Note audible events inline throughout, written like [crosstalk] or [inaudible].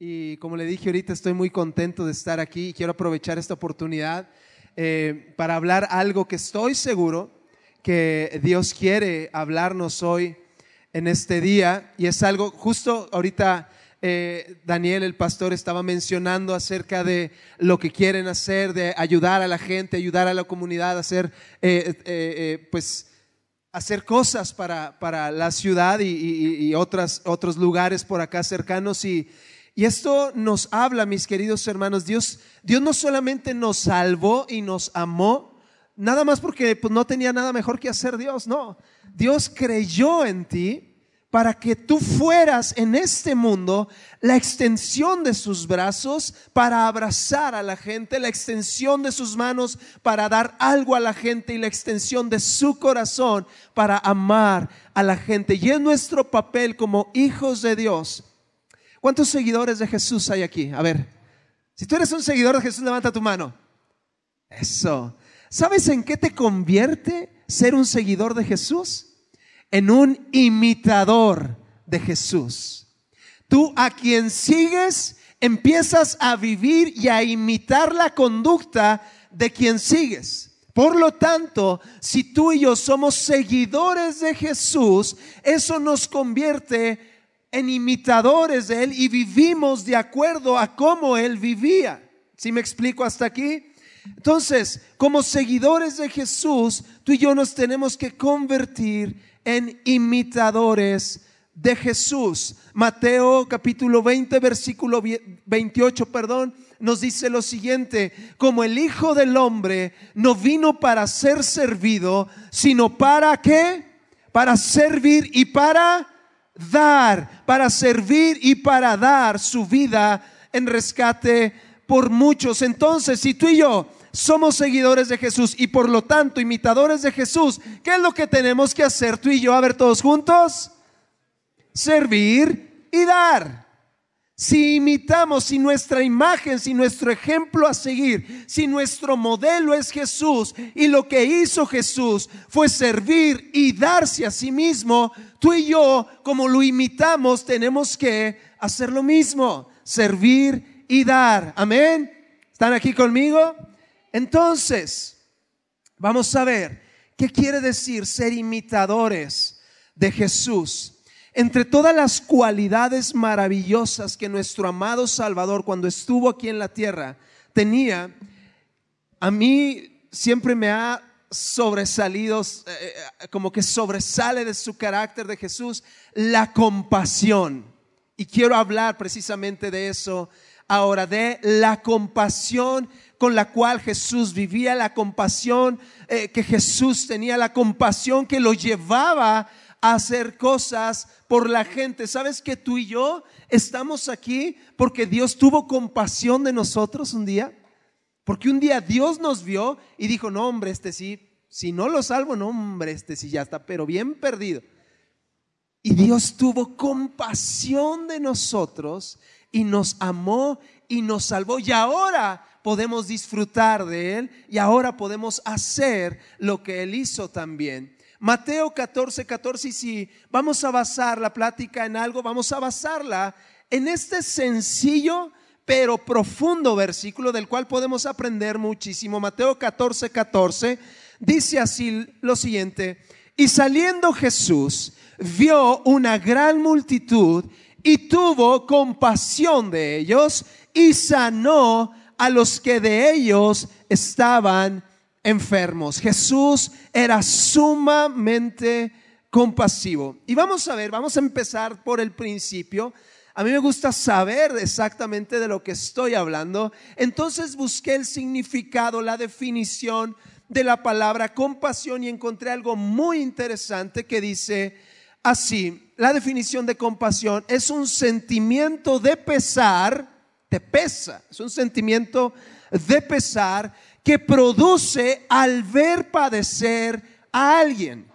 Y como le dije ahorita, estoy muy contento de estar aquí y quiero aprovechar esta oportunidad eh, para hablar algo que estoy seguro que Dios quiere hablarnos hoy en este día. Y es algo, justo ahorita eh, Daniel, el pastor, estaba mencionando acerca de lo que quieren hacer, de ayudar a la gente, ayudar a la comunidad, hacer, eh, pues, hacer cosas para, para la ciudad y, y otras, otros lugares por acá cercanos. Y, y esto nos habla, mis queridos hermanos, Dios, Dios no solamente nos salvó y nos amó, nada más porque pues, no tenía nada mejor que hacer Dios, no. Dios creyó en ti para que tú fueras en este mundo la extensión de sus brazos para abrazar a la gente, la extensión de sus manos para dar algo a la gente y la extensión de su corazón para amar a la gente. Y es nuestro papel como hijos de Dios ¿Cuántos seguidores de Jesús hay aquí? A ver, si tú eres un seguidor de Jesús, levanta tu mano. Eso. ¿Sabes en qué te convierte ser un seguidor de Jesús? En un imitador de Jesús. Tú a quien sigues empiezas a vivir y a imitar la conducta de quien sigues. Por lo tanto, si tú y yo somos seguidores de Jesús, eso nos convierte en imitadores de Él y vivimos de acuerdo a cómo Él vivía. ¿Sí me explico hasta aquí? Entonces, como seguidores de Jesús, tú y yo nos tenemos que convertir en imitadores de Jesús. Mateo capítulo 20, versículo 28, perdón, nos dice lo siguiente, como el Hijo del Hombre no vino para ser servido, sino para qué? Para servir y para dar, para servir y para dar su vida en rescate por muchos. Entonces, si tú y yo somos seguidores de Jesús y por lo tanto imitadores de Jesús, ¿qué es lo que tenemos que hacer tú y yo? A ver todos juntos. Servir y dar. Si imitamos, si nuestra imagen, si nuestro ejemplo a seguir, si nuestro modelo es Jesús y lo que hizo Jesús fue servir y darse a sí mismo, tú y yo, como lo imitamos, tenemos que hacer lo mismo, servir y dar. Amén. ¿Están aquí conmigo? Entonces, vamos a ver qué quiere decir ser imitadores de Jesús entre todas las cualidades maravillosas que nuestro amado Salvador cuando estuvo aquí en la tierra tenía, a mí siempre me ha sobresalido, eh, eh, como que sobresale de su carácter de Jesús, la compasión. Y quiero hablar precisamente de eso ahora, de la compasión con la cual Jesús vivía, la compasión eh, que Jesús tenía, la compasión que lo llevaba hacer cosas por la gente. ¿Sabes que tú y yo estamos aquí porque Dios tuvo compasión de nosotros un día? Porque un día Dios nos vio y dijo, no hombre, este sí, si no lo salvo, no hombre, este sí ya está, pero bien perdido. Y Dios tuvo compasión de nosotros y nos amó y nos salvó. Y ahora podemos disfrutar de Él y ahora podemos hacer lo que Él hizo también. Mateo 14, 14, y si vamos a basar la plática en algo, vamos a basarla en este sencillo pero profundo versículo del cual podemos aprender muchísimo. Mateo 14, 14 dice así lo siguiente, y saliendo Jesús vio una gran multitud y tuvo compasión de ellos y sanó a los que de ellos estaban enfermos. Jesús era sumamente compasivo. Y vamos a ver, vamos a empezar por el principio. A mí me gusta saber exactamente de lo que estoy hablando. Entonces busqué el significado, la definición de la palabra compasión y encontré algo muy interesante que dice así, la definición de compasión es un sentimiento de pesar, te pesa, es un sentimiento de pesar que produce al ver padecer a alguien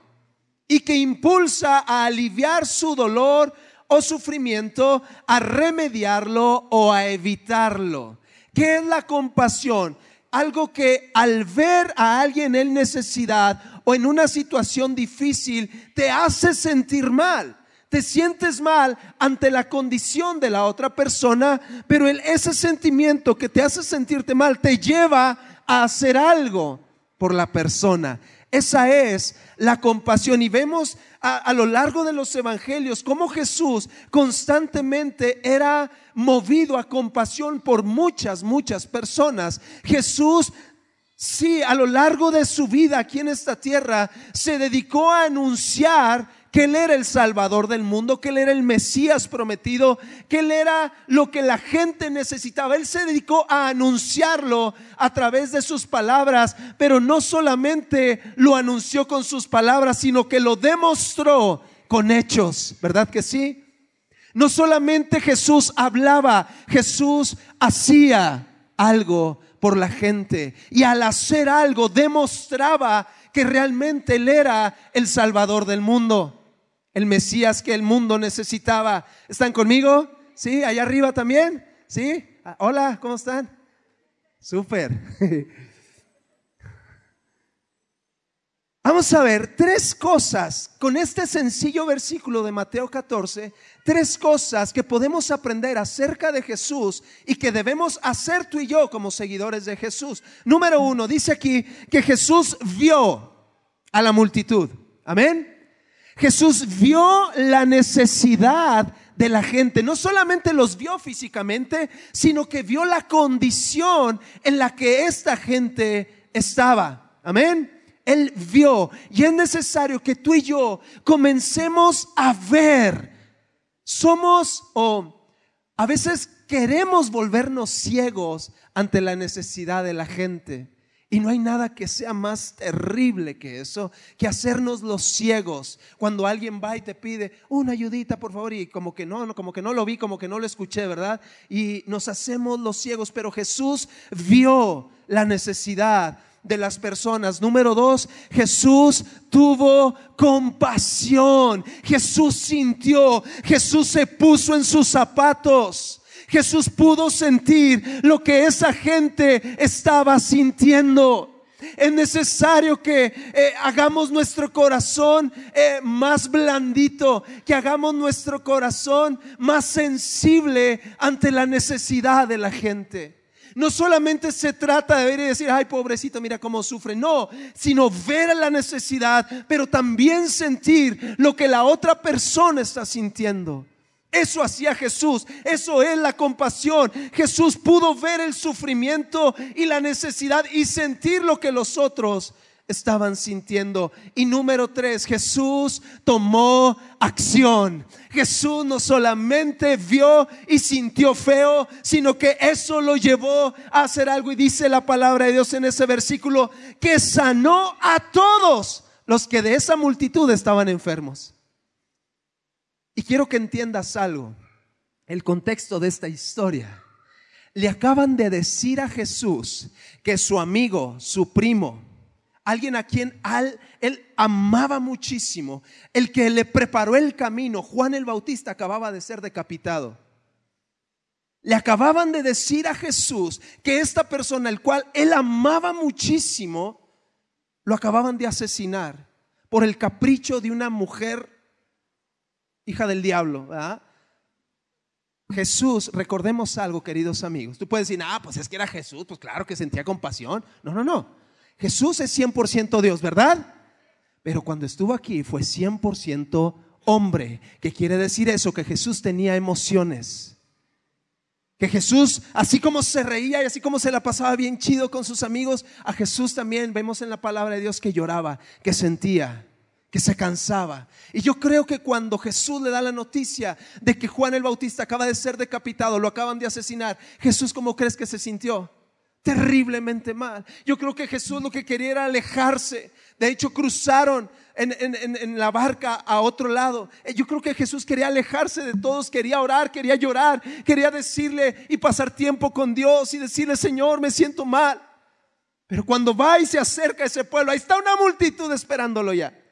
y que impulsa a aliviar su dolor o sufrimiento, a remediarlo o a evitarlo. ¿Qué es la compasión? Algo que al ver a alguien en necesidad o en una situación difícil te hace sentir mal te sientes mal ante la condición de la otra persona, pero ese sentimiento que te hace sentirte mal te lleva a hacer algo por la persona. Esa es la compasión. Y vemos a, a, lo largo de los evangelios cómo Jesús constantemente era movido a compasión por muchas, muchas personas. Jesús Sí, a lo largo de su vida aquí en esta tierra se dedicó a anunciar que Él era el Salvador del mundo, que Él era el Mesías prometido, que Él era lo que la gente necesitaba. Él se dedicó a anunciarlo a través de sus palabras, pero no solamente lo anunció con sus palabras, sino que lo demostró con hechos, ¿verdad que sí? No solamente Jesús hablaba, Jesús hacía algo por la gente y al hacer algo demostraba que realmente Él era el Salvador del mundo el Mesías que el mundo necesitaba. ¿Están conmigo? ¿Sí? ¿Allá arriba también? ¿Sí? Ah, hola, ¿cómo están? Súper. [laughs] Vamos a ver tres cosas con este sencillo versículo de Mateo 14, tres cosas que podemos aprender acerca de Jesús y que debemos hacer tú y yo como seguidores de Jesús. Número uno, dice aquí que Jesús vio a la multitud. Amén. Jesús vio la necesidad de la gente. No solamente los vio físicamente, sino que vio la condición en la que esta gente estaba. Amén. Él vio y es necesario que tú y yo comencemos a ver. Somos o a veces queremos volvernos ciegos ante la necesidad de la gente. Y no hay nada que sea más terrible que eso, que hacernos los ciegos. Cuando alguien va y te pide una ayudita, por favor, y como que no, como que no lo vi, como que no lo escuché, ¿verdad? Y nos hacemos los ciegos, pero Jesús vio la necesidad de las personas. Número dos, Jesús tuvo compasión. Jesús sintió, Jesús se puso en sus zapatos. Jesús pudo sentir lo que esa gente estaba sintiendo. Es necesario que eh, hagamos nuestro corazón eh, más blandito, que hagamos nuestro corazón más sensible ante la necesidad de la gente. No solamente se trata de ver y decir, ay pobrecito, mira cómo sufre, no, sino ver la necesidad, pero también sentir lo que la otra persona está sintiendo. Eso hacía Jesús, eso es la compasión. Jesús pudo ver el sufrimiento y la necesidad y sentir lo que los otros estaban sintiendo. Y número tres, Jesús tomó acción. Jesús no solamente vio y sintió feo, sino que eso lo llevó a hacer algo. Y dice la palabra de Dios en ese versículo, que sanó a todos los que de esa multitud estaban enfermos. Y quiero que entiendas algo, el contexto de esta historia. Le acaban de decir a Jesús que su amigo, su primo, alguien a quien él amaba muchísimo, el que le preparó el camino, Juan el Bautista, acababa de ser decapitado. Le acababan de decir a Jesús que esta persona, el cual él amaba muchísimo, lo acababan de asesinar por el capricho de una mujer hija del diablo. Jesús, recordemos algo, queridos amigos. Tú puedes decir, ah, pues es que era Jesús, pues claro que sentía compasión. No, no, no. Jesús es 100% Dios, ¿verdad? Pero cuando estuvo aquí fue 100% hombre. ¿Qué quiere decir eso? Que Jesús tenía emociones. Que Jesús, así como se reía y así como se la pasaba bien chido con sus amigos, a Jesús también vemos en la palabra de Dios que lloraba, que sentía que se cansaba. Y yo creo que cuando Jesús le da la noticia de que Juan el Bautista acaba de ser decapitado, lo acaban de asesinar, Jesús, ¿cómo crees que se sintió? Terriblemente mal. Yo creo que Jesús lo que quería era alejarse. De hecho, cruzaron en, en, la barca a otro lado. Eh, yo creo que Jesús quería alejarse de todos, quería orar, quería llorar, quería decirle y pasar tiempo con Dios y decirle, Señor, me siento mal. Pero cuando va y se acerca a ese pueblo, ahí está una multitud esperándolo ya.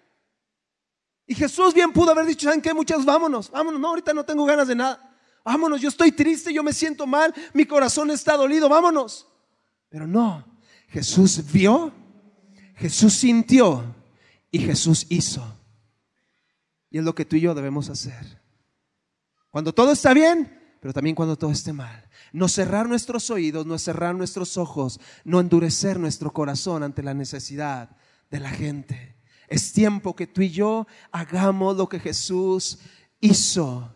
Y Jesús bien pudo haber dicho, ¿saben qué? Muchas, vámonos, vámonos, no, ahorita no tengo ganas de nada. Vámonos, yo estoy triste, yo me siento mal, mi corazón está dolido, vámonos. Pero no, Jesús vio, Jesús sintió y Jesús hizo. Y es lo que tú y yo debemos hacer. Cuando todo está bien, pero también cuando todo esté mal. No cerrar nuestros oídos, no cerrar nuestros ojos, no endurecer nuestro corazón ante la necesidad de la gente. Es tiempo que tú y yo hagamos lo que Jesús hizo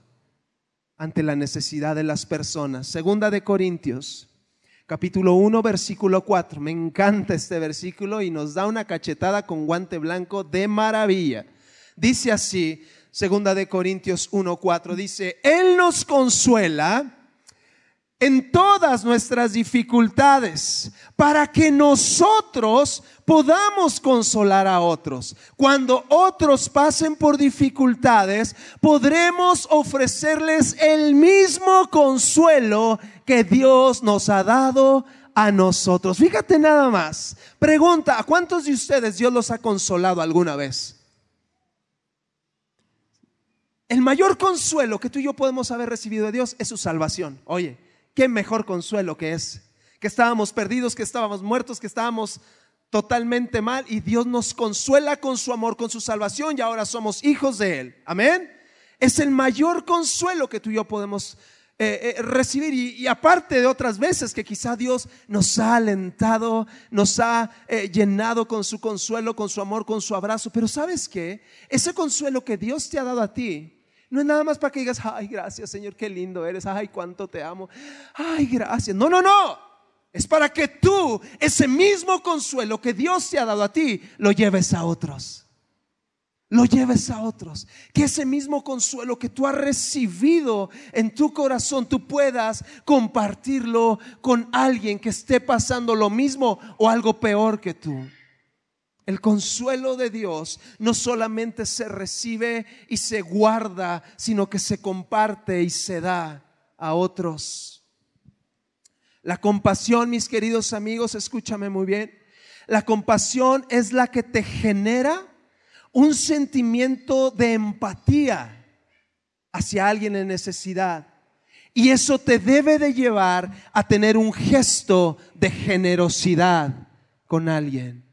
ante la necesidad de las personas. Segunda de Corintios, capítulo 1, versículo 4. Me encanta este versículo y nos da una cachetada con guante blanco de maravilla. Dice así, segunda de Corintios 1, 4, dice, Él nos consuela en todas nuestras dificultades, para que nosotros podamos consolar a otros. Cuando otros pasen por dificultades, podremos ofrecerles el mismo consuelo que Dios nos ha dado a nosotros. Fíjate nada más. Pregunta, ¿a cuántos de ustedes Dios los ha consolado alguna vez? El mayor consuelo que tú y yo podemos haber recibido de Dios es su salvación. Oye, qué mejor consuelo que es. Que estábamos perdidos, que estábamos muertos, que estábamos totalmente mal y Dios nos consuela con su amor, con su salvación y ahora somos hijos de Él. Amén. Es el mayor consuelo que tú y yo podemos eh, eh, recibir y, aparte de otras veces que quizá Dios nos ha alentado, nos ha eh, llenado con su consuelo, con su amor, con su abrazo. Pero sabes qué? Ese consuelo que Dios te ha dado a ti no es nada más para que digas, ay, gracias Señor, qué lindo eres, ay, cuánto te amo, ay, gracias. No, no, no. Es para que tú, ese mismo consuelo que Dios te ha dado a ti, lo lleves a otros. Lo lleves a otros. Que ese mismo consuelo que tú has recibido en tu corazón, tú puedas compartirlo con alguien que esté pasando lo mismo o algo peor que tú. El consuelo de Dios no solamente se recibe y se guarda, sino que se comparte y se da a otros. La compasión, mis queridos amigos, escúchame muy bien. La compasión es la que te genera un sentimiento de empatía hacia alguien en necesidad. Y eso te debe de llevar a tener un gesto de generosidad con alguien.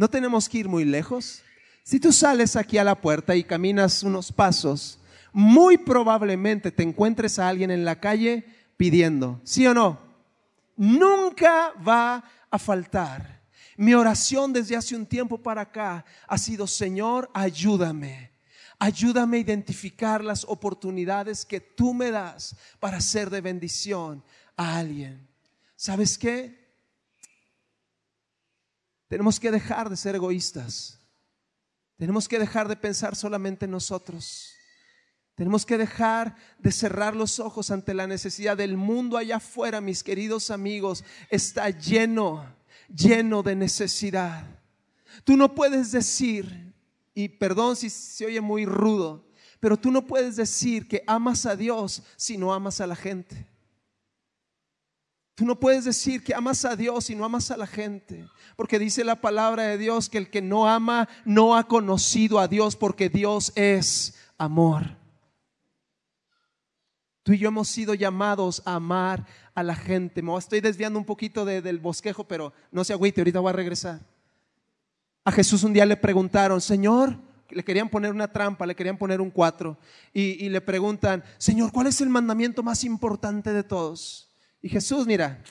No tenemos que ir muy lejos. Si tú sales aquí a la puerta y caminas unos pasos, muy probablemente te encuentres a alguien en la calle pidiendo, ¿sí o no? Nunca va a faltar. Mi oración desde hace un tiempo para acá ha sido, Señor, ayúdame. Ayúdame a identificar las oportunidades que tú me das para ser de bendición a alguien. ¿Sabes qué? Tenemos que dejar de ser egoístas. Tenemos que dejar de pensar solamente en nosotros. Tenemos que dejar de cerrar los ojos ante la necesidad del mundo allá afuera, mis queridos amigos. Está lleno, lleno de necesidad. Tú no puedes decir, y perdón si se oye muy rudo, pero tú no puedes decir que amas a Dios si no amas a la gente. Tú no puedes decir que amas a Dios y no amas a la gente, porque dice la palabra de Dios que el que no ama no ha conocido a Dios, porque Dios es amor. Tú y yo hemos sido llamados a amar a la gente. Me estoy desviando un poquito del bosquejo, pero no se agüite, ahorita voy a regresar. A Jesús un día le preguntaron, Señor, le querían poner una trampa, le querían poner un cuatro, y, y le preguntan, Señor, ¿cuál es el mandamiento más importante de todos? Y Jesús, mira,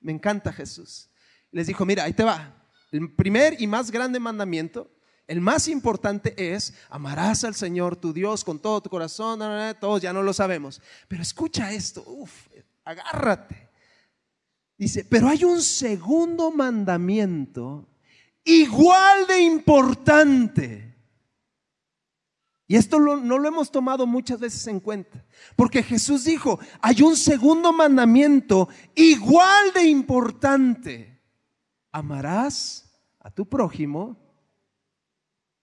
me encanta Jesús. Les dijo, mira, ahí te va. El primer y más grande mandamiento, el más importante es, amarás al Señor tu Dios con todo tu corazón, todos ya no lo sabemos. Pero escucha esto, uf, agárrate. Dice, pero hay un segundo mandamiento igual de importante y esto no lo hemos tomado muchas veces en cuenta, porque Jesús dijo, hay un segundo mandamiento igual de importante. Amarás a tu prójimo.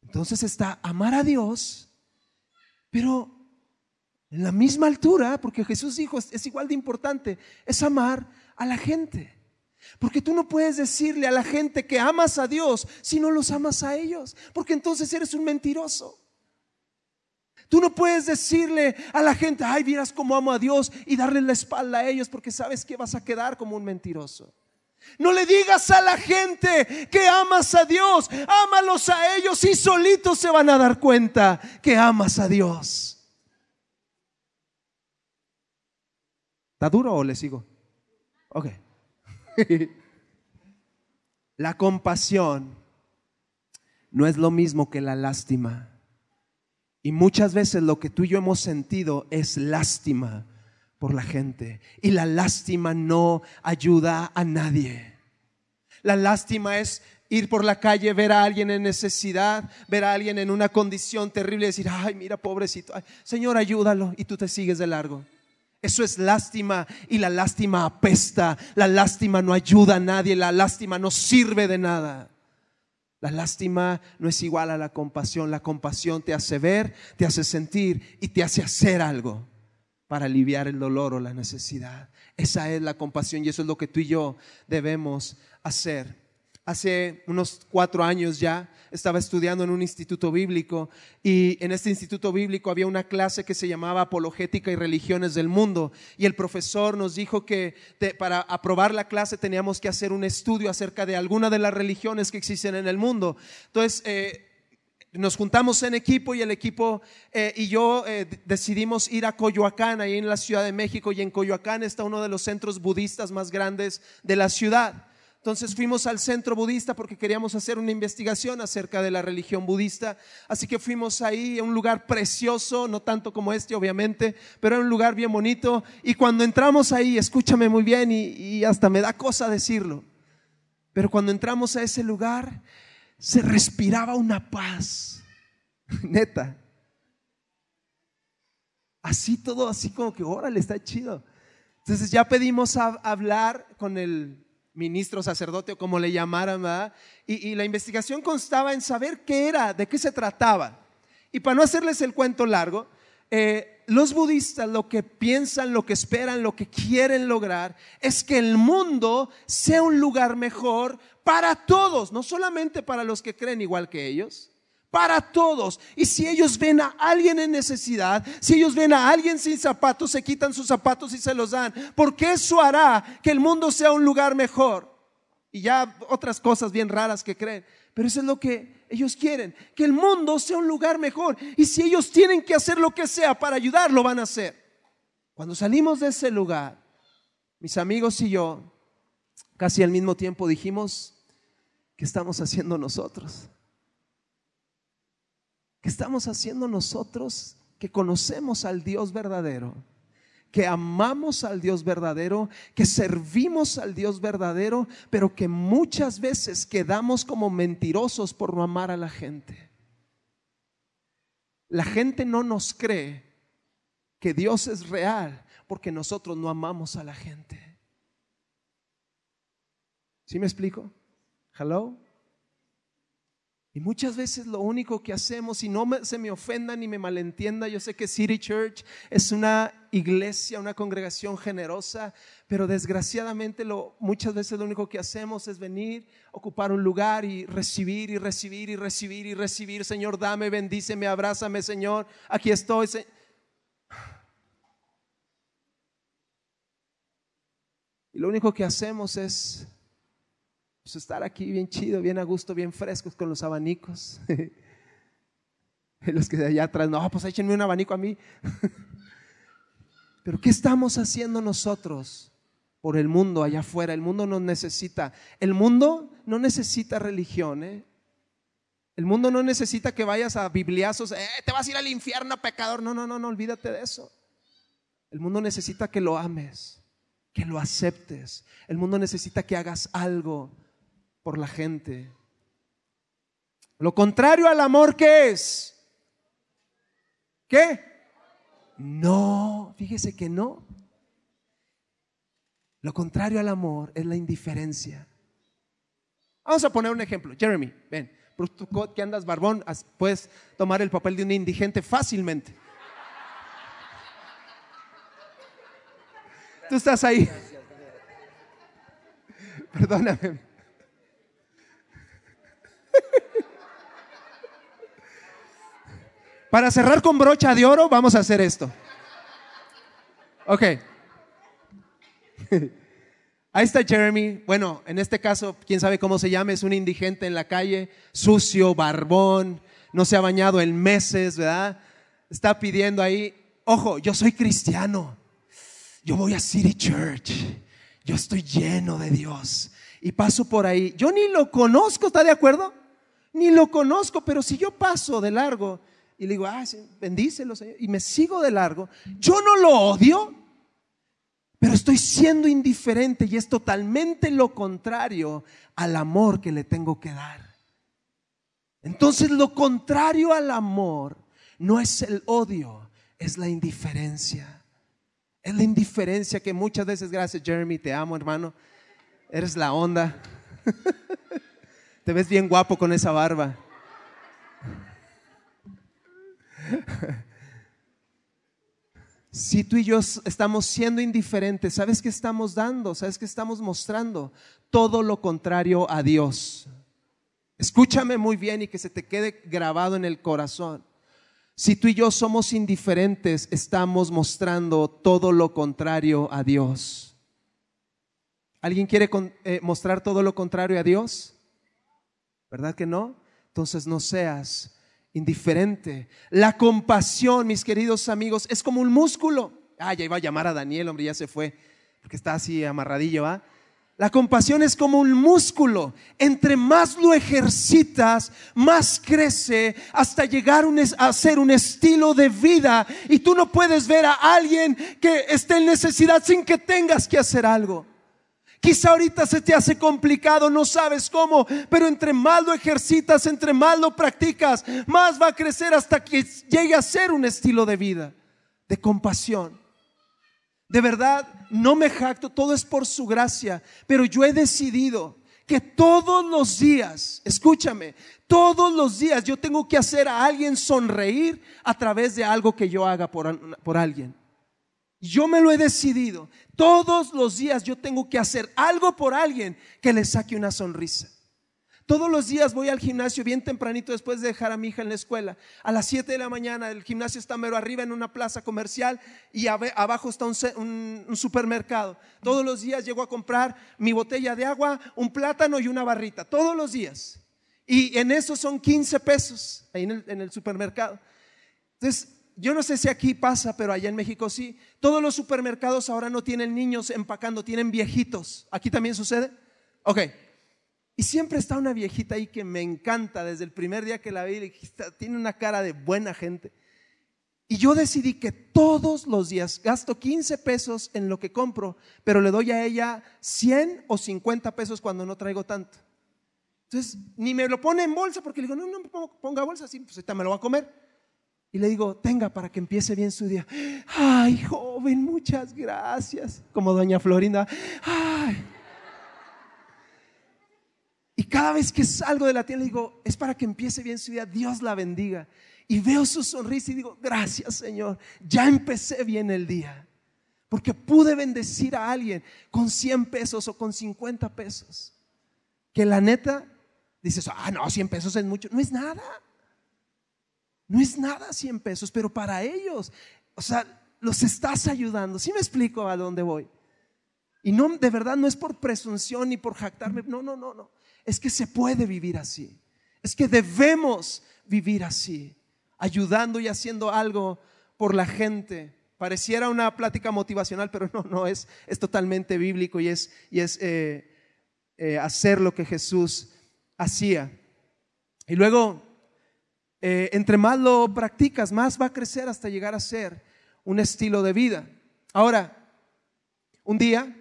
Entonces está amar a Dios, pero en la misma altura, porque Jesús dijo, es, igual de importante, es amar a la gente. Porque tú no puedes decirle a la gente que amas a Dios si no los amas a ellos, porque entonces eres un mentiroso. Tú no puedes decirle a la gente, ay, vieras cómo amo a Dios y darle la espalda a ellos porque sabes que vas a quedar como un mentiroso. No le digas a la gente que amas a Dios, ámalos a ellos y solitos se van a dar cuenta que amas a Dios. ¿Está duro o le sigo? Ok. [laughs] la compasión no es lo mismo que la lástima. Y muchas veces lo que tú y yo hemos sentido es lástima por la gente. Y la lástima no ayuda a nadie. La lástima es ir por la calle, ver a alguien en necesidad, ver a alguien en una condición terrible y decir, ay, mira, pobrecito, Señor, ayúdalo. Y tú te sigues de largo. Eso es lástima y la lástima apesta. La lástima no ayuda a nadie, la lástima no sirve de nada. La lástima no es igual a la compasión. La compasión te hace ver, te hace sentir y te hace hacer algo para aliviar el dolor o la necesidad. Esa es la compasión y eso es lo que tú y yo debemos hacer. Hace unos cuatro años ya estaba estudiando en un instituto bíblico y en este instituto bíblico había una clase que se llamaba Apologética y Religiones del Mundo y el profesor nos dijo que para aprobar la clase teníamos que hacer un estudio acerca de alguna de las religiones que existen en el mundo. Entonces, eh, nos juntamos en equipo y el equipo eh, y yo eh, decidimos ir a Coyoacán, ahí en la Ciudad de México, y en Coyoacán está uno de los centros budistas más grandes de la ciudad. Entonces fuimos al centro budista porque queríamos hacer una investigación acerca de la religión budista. Así que fuimos ahí a un lugar precioso, no tanto como este obviamente, pero era un lugar bien bonito. Y cuando entramos ahí, escúchame muy bien y, hasta me da cosa decirlo, pero cuando entramos a ese lugar, se respiraba una paz, [laughs] neta. Así todo, así como que, órale, está chido. Entonces ya pedimos hablar con el ministro, sacerdote o como le llamaran, ¿verdad? Y, la investigación constaba en saber qué era, de qué se trataba. Y para no hacerles el cuento largo, eh, los budistas lo que piensan, lo que esperan, lo que quieren lograr es que el mundo sea un lugar mejor para todos, no solamente para los que creen igual que ellos, para todos. Y si ellos ven a alguien en necesidad, si ellos ven a alguien sin zapatos, se quitan sus zapatos y se los dan, porque eso hará que el mundo sea un lugar mejor. Y ya otras cosas bien raras que creen. Pero eso es lo que ellos quieren, que el mundo sea un lugar mejor. Y si ellos tienen que hacer lo que sea para ayudar, lo van a hacer. Cuando salimos de ese lugar, mis amigos y yo, casi al mismo tiempo dijimos, ¿qué estamos haciendo nosotros? ¿Qué estamos haciendo nosotros que conocemos al Dios verdadero? que amamos al Dios verdadero, que servimos al Dios verdadero, pero que muchas veces quedamos como mentirosos por no amar a la gente. La gente no nos cree que Dios es real porque nosotros no amamos a la gente. ¿Sí me explico? Hello? Y muchas veces lo único que hacemos, y no se me ofenda ni me malentienda, yo sé que City Church es una iglesia, una congregación generosa, pero desgraciadamente lo, muchas veces lo único que hacemos es venir, ocupar un lugar y recibir y recibir y recibir y recibir. Señor, dame, bendíceme, abrázame, Señor, aquí estoy. Y lo único que hacemos es pues, estar aquí bien chido, bien a gusto, bien frescos con los abanicos. [laughs] los que de allá atrás, no, pues échenme un abanico a mí. [laughs] Pero ¿qué estamos haciendo nosotros por el mundo allá afuera? El mundo nos necesita. El mundo no necesita religión, ¿eh? El mundo no necesita que vayas a bibliazos, eh, te vas a ir al infierno, pecador. No, no, no, no, olvídate de eso. El mundo necesita que lo ames, que lo aceptes. El mundo necesita que hagas algo por la gente. Lo contrario al amor, ¿qué es? ¿Qué? No, fíjese que no. Lo contrario al amor es la indiferencia. Vamos a poner un ejemplo. Jeremy, ven, tú que andas barbón, puedes tomar el papel de un indigente fácilmente. Tú estás ahí. [laughs] Perdóname. Para cerrar con brocha de oro, vamos a hacer esto. Ok. [laughs] Ahí está Jeremy. Bueno, en este caso, quién sabe cómo se llama, es un indigente en la calle, sucio, barbón, no se ha bañado en meses, ¿verdad? Está pidiendo ahí, ojo, yo soy cristiano. Yo voy a City Church. Yo estoy lleno de Dios. Y paso por ahí. Yo ni lo conozco, ¿está de acuerdo? Ni lo conozco, pero si yo paso de largo y le digo, ah, bendícelo, Señor, y me sigo de largo, yo no lo odio, pero estoy siendo indiferente y es totalmente lo contrario al amor que le tengo que dar. Entonces lo contrario al amor no es el odio, es la indiferencia. Es la indiferencia que muchas veces, gracias Jeremy, te amo hermano, eres la onda. [laughs] te ves bien guapo con esa barba. Si tú y yo estamos siendo indiferentes, ¿sabes qué estamos dando? ¿Sabes qué estamos mostrando? Todo lo contrario a Dios. Escúchame muy bien y que se te quede grabado en el corazón. Si tú y yo somos indiferentes, estamos mostrando todo lo contrario a Dios. ¿Alguien quiere eh, mostrar todo lo contrario a Dios? ¿Verdad que no? Entonces no seas indiferente. La compasión, mis queridos amigos, es como un músculo. Ah, ya iba a llamar a Daniel, hombre, ya se fue, porque está así amarradillo, ¿va? La compasión es como un músculo. Entre más lo ejercitas, más crece hasta llegar a ser un estilo de vida. Y tú no puedes ver a alguien que esté en necesidad sin que tengas que hacer algo. Quizá ahorita se te hace complicado, no sabes cómo, pero entre más lo ejercitas, entre más lo practicas, más va a crecer hasta que llegue a ser un estilo de vida, de compasión. De verdad, no me jacto, todo es por su gracia, pero yo he decidido que todos los días, escúchame, todos los días yo tengo que hacer a alguien sonreír a través de algo que yo haga por, por alguien. Yo me lo he decidido. Todos los días yo tengo que hacer algo por alguien que le saque una sonrisa. Todos los días voy al gimnasio bien tempranito después de dejar a mi hija en la escuela. A las 7 de la mañana el gimnasio está mero arriba en una plaza comercial y abajo está un, supermercado. Todos los días llego a comprar mi botella de agua, un plátano y una barrita. Todos los días. Y en eso son 15 pesos ahí en el, en el supermercado. Entonces yo no sé si aquí pasa, pero allá en México sí. Todos los supermercados ahora no tienen niños empacando, tienen viejitos. ¿Aquí también sucede? Ok. Y siempre está una viejita ahí que me encanta desde el primer día que la vi. Tiene una cara de buena gente. Y yo decidí que todos los días gasto 15 pesos en lo que compro, pero le doy a ella 100 o 50 pesos cuando no traigo tanto. Entonces, ni me lo pone en bolsa porque le digo, no, no me ponga bolsa, así, pues ahorita me lo va a comer. Y le digo, tenga para que empiece bien su día. Ay, joven, muchas gracias. Como doña Florinda. Ay. Y cada vez que salgo de la tienda, le digo, es para que empiece bien su día. Dios la bendiga. Y veo su sonrisa y digo, gracias Señor. Ya empecé bien el día. Porque pude bendecir a alguien con 100 pesos o con 50 pesos. Que la neta, dices, ah, no, 100 pesos es mucho. No es nada. No es nada 100 pesos, pero para ellos, o sea, los estás ayudando. ¿Sí me explico a dónde voy? Y no, de verdad no es por presunción ni por jactarme, no, no, no, no. Es que se puede vivir así. Es que debemos vivir así, ayudando y haciendo algo por la gente. Pareciera una plática motivacional, pero no, no, es, es totalmente bíblico y es, y es eh, eh, hacer lo que Jesús hacía. Y luego eh, entre más lo practicas, más va a crecer hasta llegar a ser un estilo de vida. Ahora, un día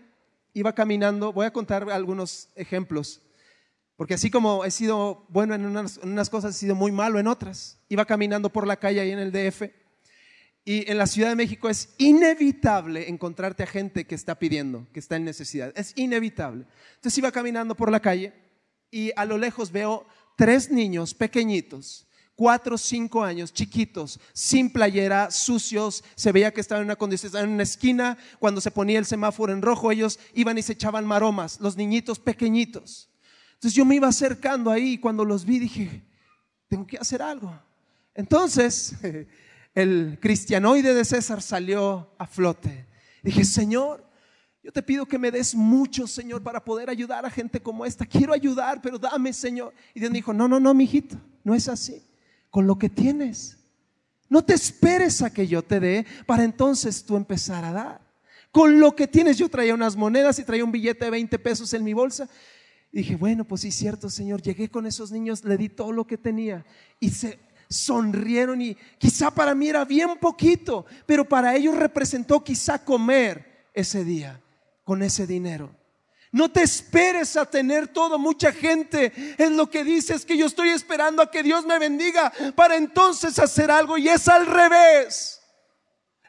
iba caminando, voy a contar algunos ejemplos, porque así como he sido bueno en unas, cosas, he sido muy malo en otras. Iba caminando por la calle ahí en el DF y en la Ciudad de México es inevitable encontrarte a gente que está pidiendo, que está en necesidad. Es inevitable. Entonces iba caminando por la calle y a lo lejos veo tres niños pequeñitos cuatro o cinco años, chiquitos, sin playera, sucios, se veía que estaban en una condición, en una esquina, cuando se ponía el semáforo en rojo, ellos iban y se echaban maromas, los niñitos pequeñitos. Entonces yo me iba acercando ahí y cuando los vi dije, tengo que hacer algo. Entonces [laughs] el cristianoide de César salió a flote. Dije, Señor, Yo te pido que me des mucho, Señor, para poder ayudar a gente como esta. Quiero ayudar, pero dame, Señor. Y Dios me dijo, no, no, no, mijito, no es así. Con lo que tienes. No te esperes a que yo te dé para entonces tú empezar a dar. Con lo que tienes, yo traía unas monedas y traía un billete de 20 pesos en mi bolsa. Dije, bueno, pues sí, cierto, Señor. Llegué con esos niños, le di todo lo que tenía. Y se sonrieron y quizá para mí era bien poquito, pero para ellos representó quizá comer ese día con ese dinero. No te esperes a tener todo. Mucha gente es lo que dice, es que yo estoy esperando a que Dios me bendiga para entonces hacer algo y es al revés.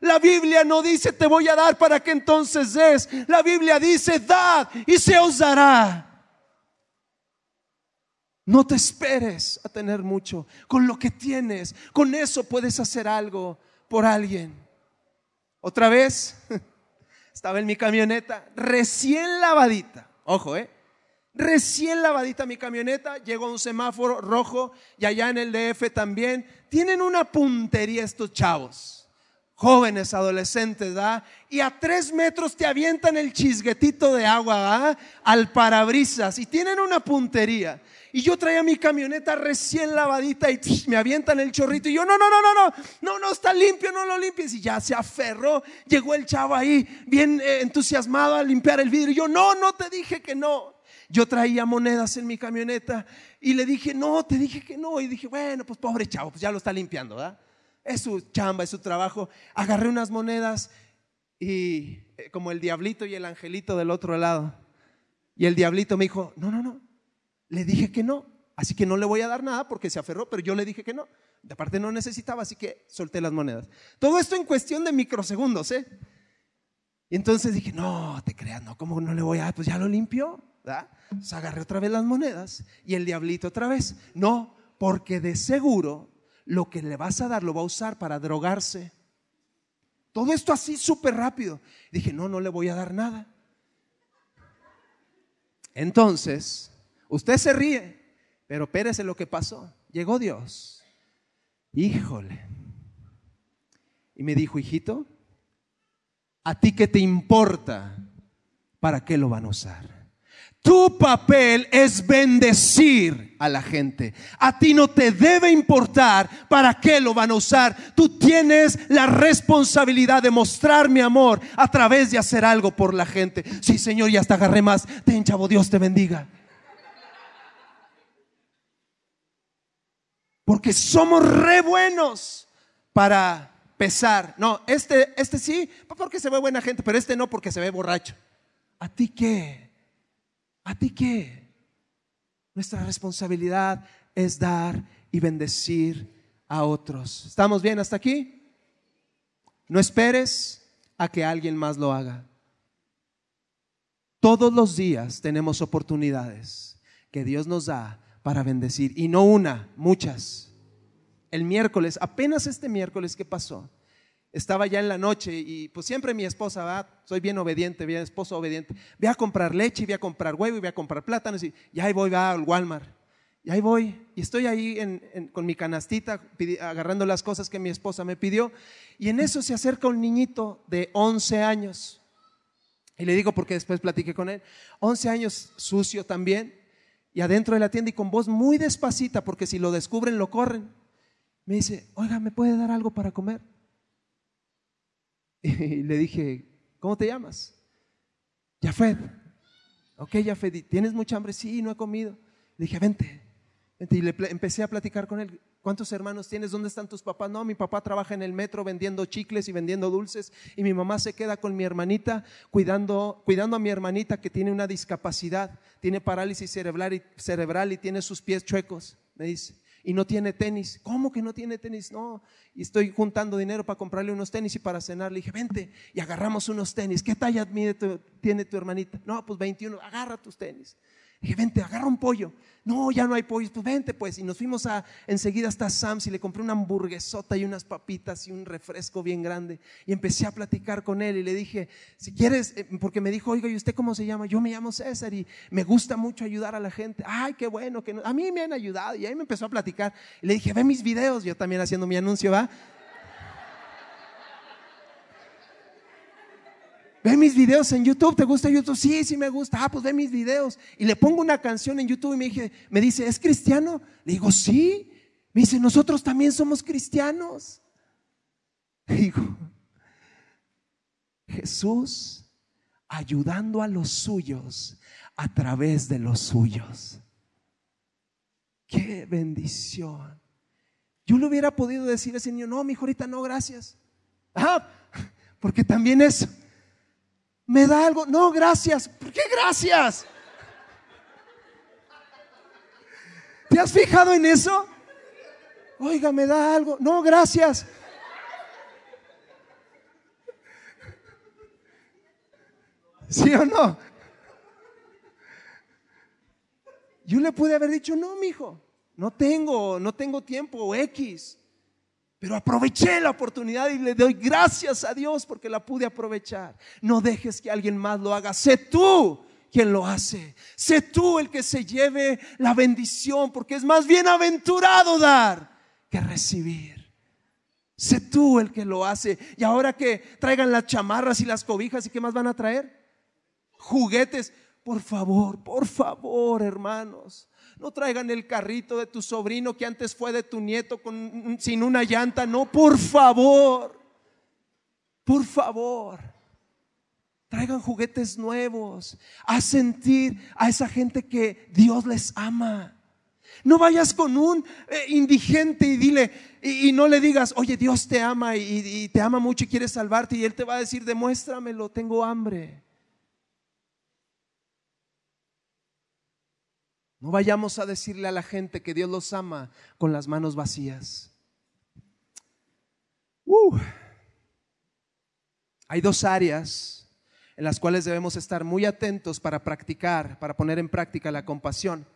La Biblia no dice te voy a dar para que entonces des. La Biblia dice dad y se os dará. No te esperes a tener mucho. Con lo que tienes, con eso puedes hacer algo por alguien. Otra vez. [laughs] Estaba en mi camioneta, recién lavadita. Ojo, ¿eh? Recién lavadita mi camioneta, llegó un semáforo rojo y allá en el DF también. Tienen una puntería estos chavos, jóvenes, adolescentes, ¿da? Y a tres metros te avientan el chisguetito de agua, Al parabrisas y tienen una puntería. Y yo traía mi camioneta recién lavadita y me avientan el chorrito. Y yo, no, no, no, no, no, no, no, está limpio, no lo limpies. Y ya se aferró. Llegó el chavo ahí, bien eh, entusiasmado a limpiar el vidrio. Y yo, no, no te dije que no. Yo traía monedas en mi camioneta y le dije, no, te dije que no. Y dije, bueno, pues pobre chavo, pues ya lo está limpiando, ¿verdad? Es su chamba, es su trabajo. Agarré unas monedas y eh, como el diablito y el angelito del otro lado. Y el diablito me dijo, no, no, no, le dije que no, así que no le voy a dar nada porque se aferró, pero yo le dije que no. De parte no necesitaba, así que solté las monedas. Todo esto en cuestión de microsegundos, ¿eh? Y entonces dije, no, te creas, no, ¿cómo no le voy a dar? Pues ya lo limpió, ¿verdad? Agarré otra vez las monedas y el diablito otra vez. No, porque de seguro lo que le vas a dar lo va a usar para drogarse. Todo esto así súper rápido. Dije, no, no le voy a dar nada. Entonces, Usted se ríe, pero espérese lo que pasó. Llegó Dios. Híjole. Y me dijo, hijito, ¿a ti qué te importa? ¿Para qué lo van a usar? Tu papel es bendecir a la gente. A ti no te debe importar para qué lo van a usar. Tú tienes la responsabilidad de mostrar mi amor a través de hacer algo por la gente. Sí, Señor, ya hasta agarré más. Ten, chavo, Dios te bendiga. Porque somos re buenos para pesar. No, este, este sí, porque se ve buena gente, pero este no porque se ve borracho. ¿A ti qué? ¿A ti qué? Nuestra responsabilidad es dar y bendecir a otros. ¿Estamos bien hasta aquí? No esperes a que alguien más lo haga. Todos los días tenemos oportunidades que Dios nos da para bendecir. Y no una, muchas. El miércoles, apenas este miércoles que pasó, estaba ya en la noche y pues siempre mi esposa va, soy bien obediente, bien esposo obediente, voy a comprar leche, voy a comprar huevo y voy a comprar plátanos y, ya ahí voy, va al Walmart. Y ahí voy, y estoy ahí con mi canastita agarrando las cosas que mi esposa me pidió. Y en eso se acerca un niñito de 11 años. Y le digo porque después platiqué con él. 11 años sucio también y adentro de la tienda y con voz muy despacita, porque si lo descubren lo corren, me dice, oiga, ¿me puede dar algo para comer? [laughs] Y le dije, ¿cómo te llamas? Jafet. Ok, Jafet, ¿tienes mucha hambre? Sí, no he comido. Le dije, vente, vente. Y le empecé a platicar con él. ¿Cuántos hermanos tienes? ¿Dónde están tus papás? No, mi papá trabaja en el metro vendiendo chicles y vendiendo dulces y mi mamá se queda con mi hermanita cuidando, cuidando a mi hermanita que tiene una discapacidad, tiene parálisis cerebral y, tiene sus pies chuecos, me dice. Y no tiene tenis. ¿Cómo que no tiene tenis? No. Y estoy juntando dinero para comprarle unos tenis y para cenar. Le dije, vente y agarramos unos tenis. ¿Qué talla tiene tu hermanita? No, pues 21. Agarra tus tenis. Dije, vente, agarra un pollo. No, ya no hay pollo. Pues vente, pues. Y nos fuimos a, enseguida hasta Sam's y le compré una hamburguesota y unas papitas y un refresco bien grande. Y empecé a platicar con él y le dije, si quieres, eh, porque me dijo, oiga, ¿y usted cómo se llama? Yo me llamo César y me gusta mucho ayudar a la gente. Ay, qué bueno, que a mí me han ayudado. Y ahí me empezó a platicar. Y le dije, ve mis videos. Yo también haciendo mi anuncio, ¿va? Ve mis videos en YouTube, ¿te gusta YouTube? Sí, sí me gusta. Ah, pues ve mis videos. Y le pongo una canción en YouTube y me, dije, me dice, ¿es cristiano? Le digo, sí. Me dice, nosotros también somos cristianos. Le [laughs] digo, Jesús ayudando a los suyos a través de los suyos. Qué bendición. Yo le hubiera podido decir a ese niño, no, mi ahorita no, gracias. Ah, [laughs] porque también es ¿Me da algo? No, gracias. ¿Por qué gracias? ¿Te has fijado en eso? Oiga, ¿me da algo? No, gracias. ¿Sí o no? Yo le pude haber dicho, no, mi hijo, no tengo, no tengo tiempo, X. Pero aproveché la oportunidad y le doy gracias a Dios porque la pude aprovechar. No dejes que alguien más lo haga. Sé tú quien lo hace. Sé tú el que se lleve la bendición porque es más bienaventurado dar que recibir. Sé tú el que lo hace. Y ahora que traigan las chamarras y las cobijas y qué más van a traer? Juguetes. Por favor, por favor, hermanos. No traigan el carrito de tu sobrino que antes fue de tu nieto con, sin una llanta. No, por favor. Por favor. Traigan juguetes nuevos. A sentir a esa gente que Dios les ama. No vayas con un eh, indigente y dile, y, no le digas, oye, Dios te ama y, y te ama mucho y quiere salvarte. Y Él te va a decir, demuéstramelo, tengo hambre. No vayamos a decirle a la gente que Dios los ama con las manos vacías. Uh. Hay dos áreas en las cuales debemos estar muy atentos para practicar, para poner en práctica la compasión.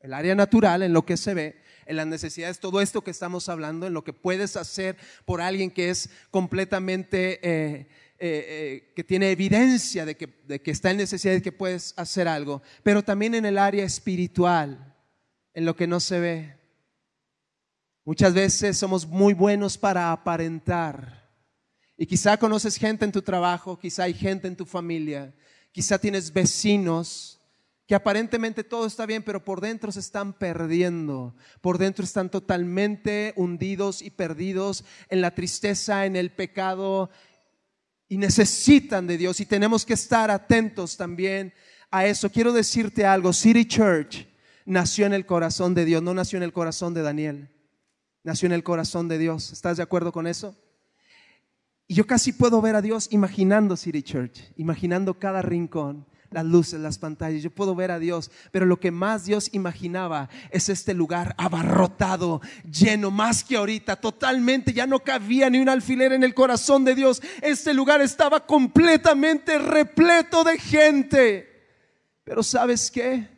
El área natural, en lo que se ve, en las necesidades, todo esto que estamos hablando, en lo que puedes hacer por alguien que es completamente... Eh, eh, eh, que tiene evidencia de que, de que está en necesidad de que puedes hacer algo, pero también en el área espiritual, en lo que no se ve. Muchas veces somos muy buenos para aparentar. Y quizá conoces gente en tu trabajo, quizá hay gente en tu familia, quizá tienes vecinos que aparentemente todo está bien, pero por dentro se están perdiendo, por dentro están totalmente hundidos y perdidos en la tristeza, en el pecado, y necesitan de Dios y tenemos que estar atentos también a eso. Quiero decirte algo, City Church nació en el corazón de Dios, no nació en el corazón de Daniel, nació en el corazón de Dios. ¿Estás de acuerdo con eso? Y yo casi puedo ver a Dios imaginando City Church, imaginando cada rincón, las luces, las pantallas. Yo puedo ver a Dios, pero lo que más Dios imaginaba es este lugar abarrotado, lleno, más que ahorita, totalmente, ya no cabía ni un alfiler en el corazón de Dios. Este lugar estaba completamente repleto de gente. Pero ¿sabes qué?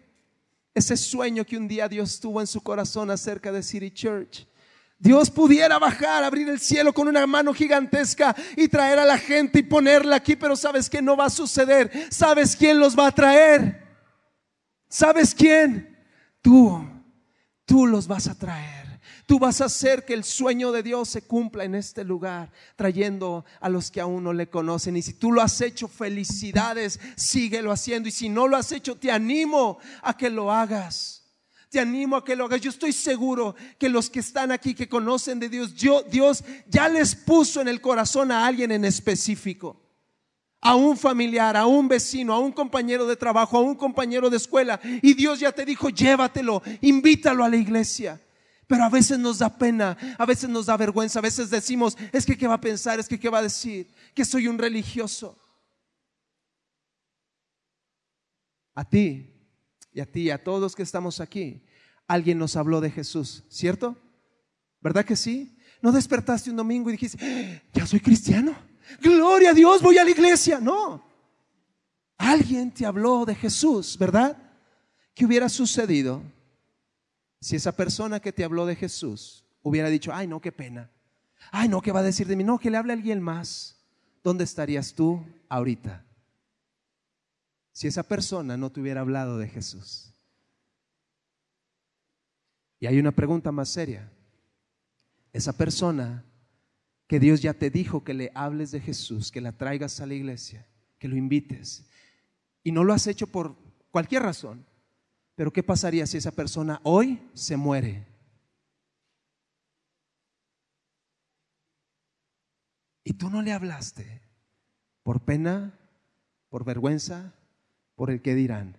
Ese sueño que un día Dios tuvo en su corazón acerca de City Church Dios pudiera bajar, abrir el cielo con una mano gigantesca y traer a la gente y ponerla aquí, pero sabes que no va a suceder. ¿Sabes quién los va a traer? ¿Sabes quién? Tú, tú los vas a traer. Tú vas a hacer que el sueño de Dios se cumpla en este lugar, trayendo a los que aún no le conocen. Y si tú lo has hecho, felicidades, síguelo haciendo. Y si no lo has hecho, te animo a que lo hagas te animo a que lo hagas. Yo estoy seguro que los que están aquí, que conocen de Dios, Dios ya les puso en el corazón a alguien en específico. A un familiar, a un vecino, a un compañero de trabajo, a un compañero de escuela. Y Dios ya te dijo, llévatelo, invítalo a la iglesia. Pero a veces nos da pena, a veces nos da vergüenza, a veces decimos, es que qué va a pensar, es que qué va a decir, que soy un religioso. A ti y a ti y a todos los que estamos aquí, alguien nos habló de Jesús, ¿cierto? ¿Verdad que sí? No despertaste un domingo y dijiste, ¡Ah! ya soy cristiano. Gloria a Dios, voy a la iglesia. No. Alguien te habló de Jesús, ¿verdad? ¿Qué hubiera sucedido si esa persona que te habló de Jesús hubiera dicho, ay, no, qué pena. Ay, no, ¿qué va a decir de mí? No, que le hable a alguien más. ¿Dónde estarías tú ahorita? Si esa persona no te hubiera hablado de Jesús? Y hay una pregunta más seria. Esa persona que Dios ya te dijo que le hables de Jesús, que la traigas a la iglesia, que lo invites. Y no lo has hecho por cualquier razón. Pero ¿qué pasaría si esa persona hoy se muere? Y tú no le hablaste por pena, por vergüenza, por el que dirán.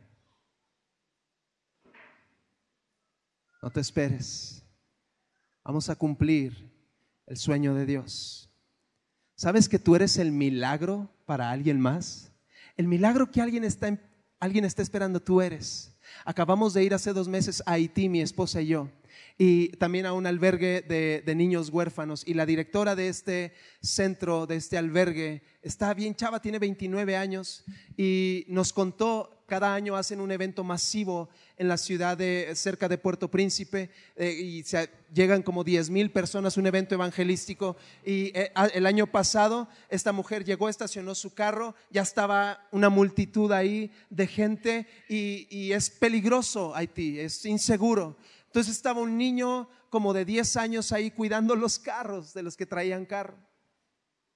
No te esperes. Vamos a cumplir el sueño de Dios. ¿Sabes que tú eres el milagro para alguien más? El milagro que alguien está, alguien está esperando, tú eres. Acabamos de ir hace dos meses a Haití, mi esposa y yo y también a un albergue de, niños huérfanos. Y la directora de este centro, de este albergue, está bien chava, tiene 29 años y nos contó, cada año hacen un evento masivo en la ciudad de cerca de Puerto Príncipe eh, y llegan como 10 mil personas, un evento evangelístico. Y eh, el año pasado esta mujer llegó, estacionó su carro, ya estaba una multitud ahí de gente y, y es peligroso Haití, es inseguro. Entonces estaba un niño como de 10 años ahí cuidando los carros de los que traían carro.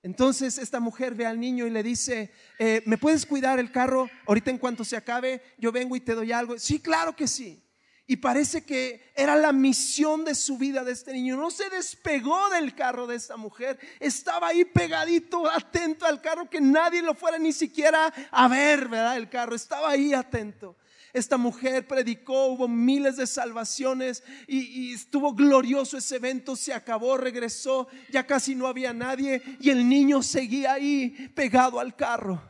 Entonces esta mujer ve al niño y le dice, eh, ¿me puedes cuidar el carro? Ahorita en cuanto se acabe, yo vengo y te doy algo. Sí, claro que sí. Y parece que era la misión de su vida de este niño. No se despegó del carro de esta mujer. Estaba ahí pegadito, atento al carro, que nadie lo fuera ni siquiera a ver, ¿verdad? El carro. Estaba ahí atento. Esta mujer predicó, hubo miles de salvaciones y, estuvo glorioso ese evento, se acabó, regresó, ya casi no había nadie y el niño seguía ahí pegado al carro.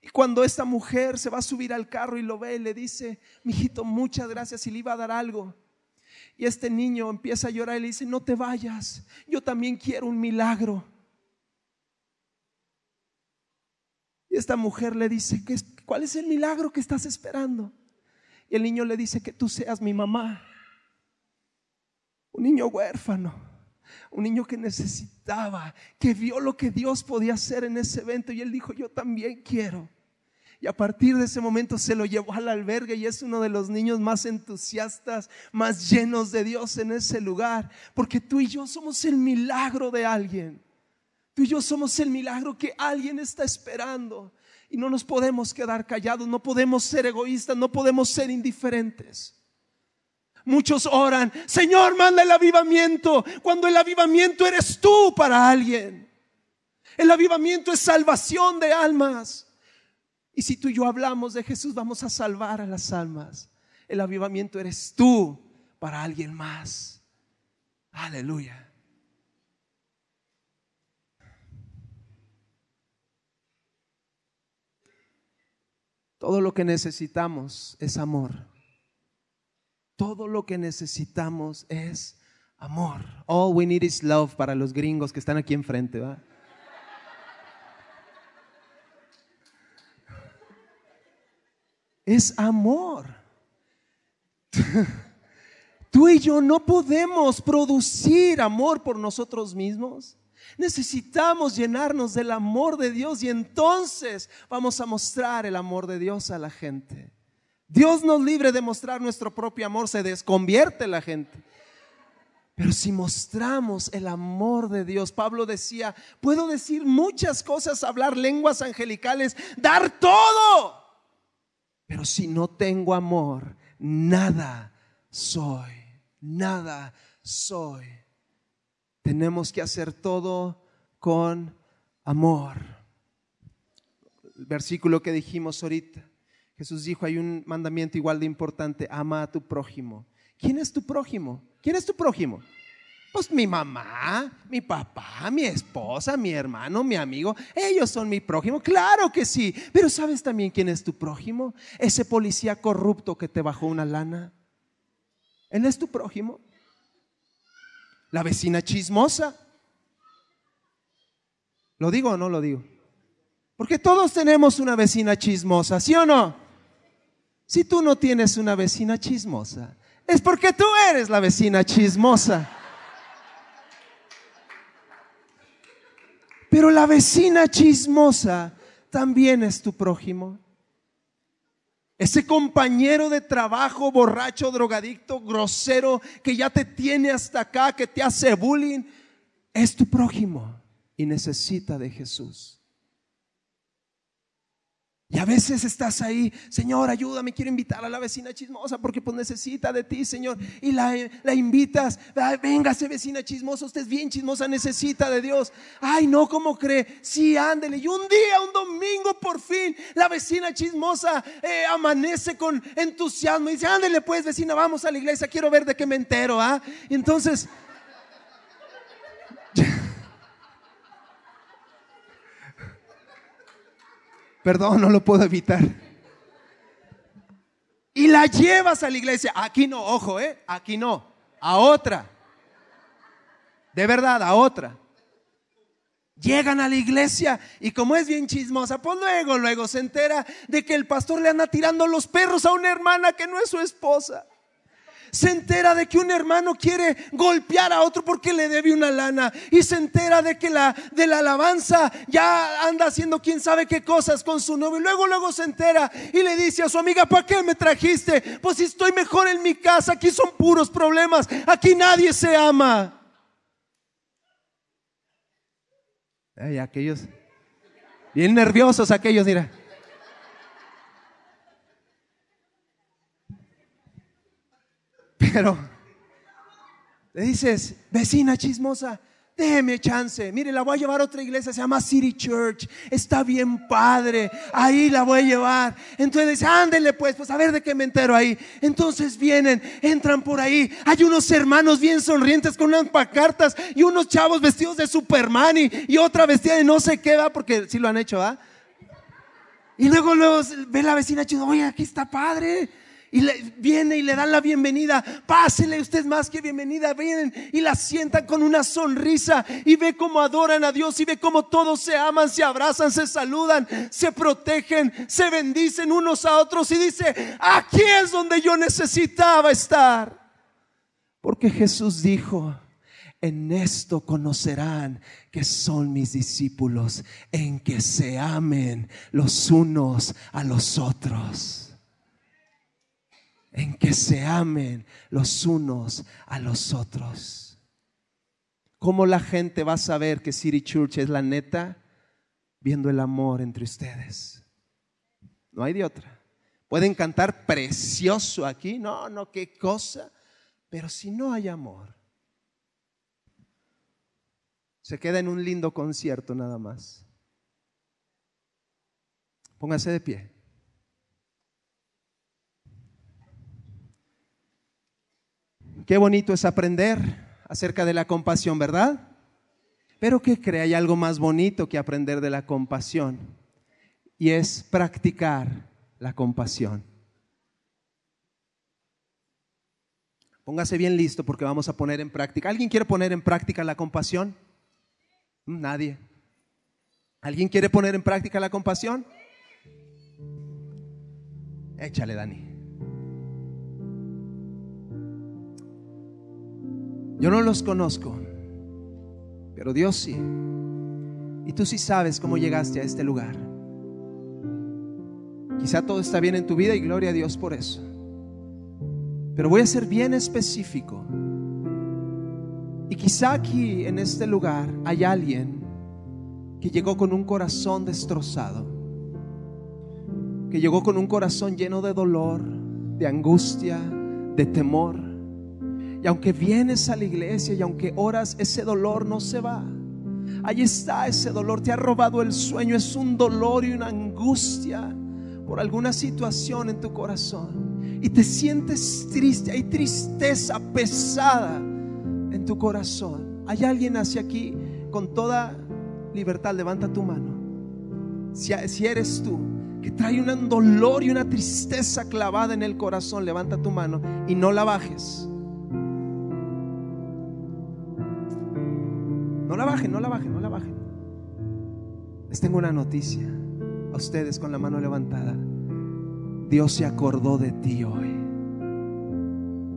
Y cuando esta mujer se va a subir al carro y lo ve, le dice, mijito, muchas gracias y le iba a dar algo. Y este niño empieza a llorar y le dice, no te vayas, yo también quiero un milagro. Y esta mujer le dice, ¿cuál es el milagro que estás esperando? Y el niño le dice que tú seas mi mamá. Un niño huérfano, un niño que necesitaba, que vio lo que Dios podía hacer en ese evento y él dijo, yo también quiero. Y a partir de ese momento se lo llevó al albergue y es uno de los niños más entusiastas, más llenos de Dios en ese lugar, porque tú y yo somos el milagro de alguien. Tú y yo somos el milagro que alguien está esperando. Y no nos podemos quedar callados, no podemos ser egoístas, no podemos ser indiferentes. Muchos oran, Señor, manda el avivamiento, cuando el avivamiento eres tú para alguien. El avivamiento es salvación de almas. Y si tú y yo hablamos de Jesús, vamos a salvar a las almas. El avivamiento eres tú para alguien más. Aleluya. Todo lo que necesitamos es amor. Todo lo que necesitamos es amor. All we need is love para los gringos que están aquí enfrente. Es amor. [laughs] Tú y yo no podemos producir amor por nosotros mismos. Necesitamos llenarnos del amor de Dios y entonces vamos a mostrar el amor de Dios a la gente. Dios nos libre de mostrar nuestro propio amor, se desconvierte la gente. Pero si mostramos el amor de Dios, Pablo decía, puedo decir muchas cosas, hablar lenguas angelicales, dar todo. Pero si no tengo amor, nada soy, nada soy. Tenemos que hacer todo con amor. El versículo que dijimos ahorita. Jesús dijo, hay un mandamiento igual de importante, ama a tu prójimo. ¿Quién es tu prójimo? ¿Quién es tu prójimo? Pues mi mamá, mi papá, mi esposa, mi hermano, mi amigo, ellos son mi prójimo. Claro que sí, pero ¿sabes también quién es tu prójimo? Ese policía corrupto que te bajó una lana. Él es tu prójimo la vecina chismosa. ¿Lo digo o no lo digo? Porque todos tenemos una vecina chismosa, ¿sí o no? Si tú no tienes una vecina chismosa, es porque tú eres la vecina chismosa. Pero la vecina chismosa también es tu prójimo. Ese compañero de trabajo, borracho, drogadicto, grosero, que ya te tiene hasta acá, que te hace bullying, es tu prójimo y necesita de Jesús. Y a veces estás ahí, Señor, ayúdame, quiero invitar a la vecina chismosa porque pues necesita de ti, Señor. Y la, la invitas, véngase vecina chismosa, usted es bien chismosa, necesita de Dios. Ay, no, ¿cómo cree? Sí, ándele. Y un día, un domingo, por fin, la vecina chismosa eh, amanece con entusiasmo y dice, ándele pues, vecina, vamos a la iglesia, quiero ver de qué me entero, ¿ah? Y entonces... Perdón, no lo puedo evitar. Y la llevas a la iglesia. Aquí no, ojo, ¿eh? Aquí no. A otra. De verdad, a otra. Llegan a la iglesia y como es bien chismosa, pues luego, luego se entera de que el pastor le anda tirando los perros a una hermana que no es su esposa se entera de que un hermano quiere golpear a otro porque le debe una lana y se entera de que la de la alabanza ya anda haciendo quién sabe qué cosas con su novio y luego luego se entera y le dice a su amiga, "¿Para qué me trajiste? Pues si estoy mejor en mi casa, aquí son puros problemas, aquí nadie se ama." Aquellos bien nerviosos aquellos, mira. Pero le dices, vecina chismosa, déjeme chance. Mire, la voy a llevar a otra iglesia, se llama City Church. Está bien padre. Ahí la voy a llevar. Entonces ándele pues, pues a ver de qué me entero ahí. Entonces vienen, entran por ahí. Hay unos hermanos bien sonrientes con unas pacartas y unos chavos vestidos de Superman y, otra vestida de no sé qué va, porque si lo han hecho, ¿va? Y luego, luego ve la vecina chismosa, oye, aquí está padre y le, viene y le dan la bienvenida. Pásele usted más que bienvenida. Vienen y la sientan con una sonrisa y ve cómo adoran a Dios y ve cómo todos se aman, se abrazan, se saludan, se protegen, se bendicen unos a otros y dice, aquí es donde yo necesitaba estar. Porque Jesús dijo, en esto conocerán que son mis discípulos, en que se amen los unos a los otros en que se amen los unos a los otros. ¿Cómo la gente va a saber que City Church es la neta? Viendo el amor entre ustedes. No hay de otra. Pueden cantar precioso aquí, no, no, qué cosa. Pero si no hay amor, se queda en un lindo concierto nada más. Póngase de pie. Qué bonito es aprender acerca de la compasión, ¿verdad? Pero ¿qué cree? Hay algo más bonito que aprender de la compasión y es practicar la compasión. Póngase bien listo porque vamos a poner en práctica. ¿Alguien quiere poner en práctica la compasión? Nadie. ¿Alguien quiere poner en práctica la compasión? Échale, Dani. Yo no los conozco, pero Dios sí. Y tú sí sabes cómo llegaste a este lugar. Quizá todo está bien en tu vida y gloria a Dios por eso. Pero voy a ser bien específico. Y quizá aquí en este lugar hay alguien que llegó con un corazón destrozado, que llegó con un corazón lleno de dolor, de angustia, de temor y aunque vienes a la iglesia y aunque oras, ese dolor no se va. Ahí está ese dolor, te ha robado el sueño, es un dolor y una angustia por alguna situación en tu corazón. Y te sientes triste, hay tristeza pesada en tu corazón. Hay alguien hacia aquí con toda libertad, levanta tu mano. Si, si eres tú, que trae un dolor y una tristeza clavada en el corazón, levanta tu mano y no la bajes. No la bajen, no la bajen, no la bajen. Les tengo una noticia a ustedes con la mano levantada. Dios se acordó de ti hoy.